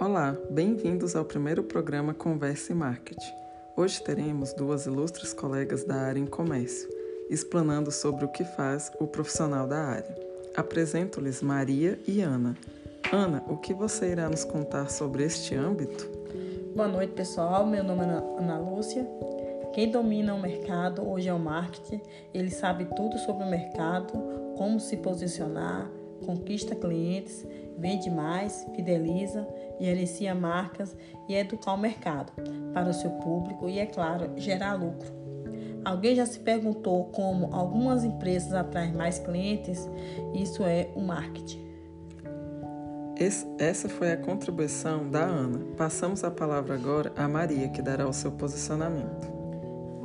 Olá, bem-vindos ao primeiro programa Conversa e Marketing. Hoje teremos duas ilustres colegas da área em comércio, explanando sobre o que faz o profissional da área. Apresento-lhes Maria e Ana. Ana, o que você irá nos contar sobre este âmbito? Boa noite, pessoal. Meu nome é Ana Lúcia. Quem domina o mercado hoje é o marketing. Ele sabe tudo sobre o mercado, como se posicionar, conquista clientes, vende mais, fideliza, gerencia marcas e educar o mercado para o seu público e, é claro, gerar lucro. Alguém já se perguntou como algumas empresas atraem mais clientes? Isso é o marketing. essa foi a contribuição da Ana. Passamos a palavra agora a Maria, que dará o seu posicionamento.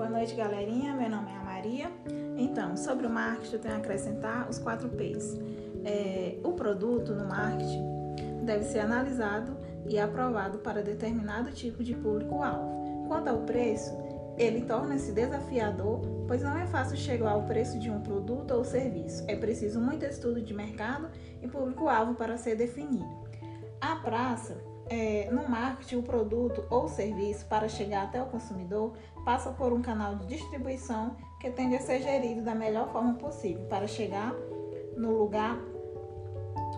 Boa noite, galerinha. Meu nome é a Maria. Então, sobre o marketing, eu tenho a acrescentar os quatro P's é, o produto no marketing deve ser analisado e aprovado para determinado tipo de público-alvo. Quanto ao preço, ele torna-se desafiador, pois não é fácil chegar ao preço de um produto ou serviço. É preciso muito estudo de mercado e público-alvo para ser definido. A praça, é, no marketing, o produto ou serviço, para chegar até o consumidor, passa por um canal de distribuição que tende a ser gerido da melhor forma possível para chegar no lugar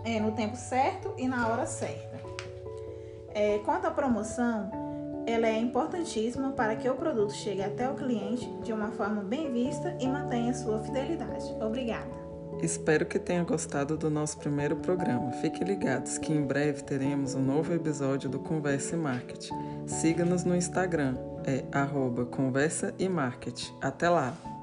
é, no tempo certo e na hora certa. É, quanto à promoção, ela é importantíssima para que o produto chegue até o cliente de uma forma bem vista e mantenha sua fidelidade. Obrigada. Espero que tenha gostado do nosso primeiro programa. Fiquem ligados que em breve teremos um novo episódio do Conversa e Marketing. Siga-nos no Instagram, é arroba Conversa e Marketing. Até lá!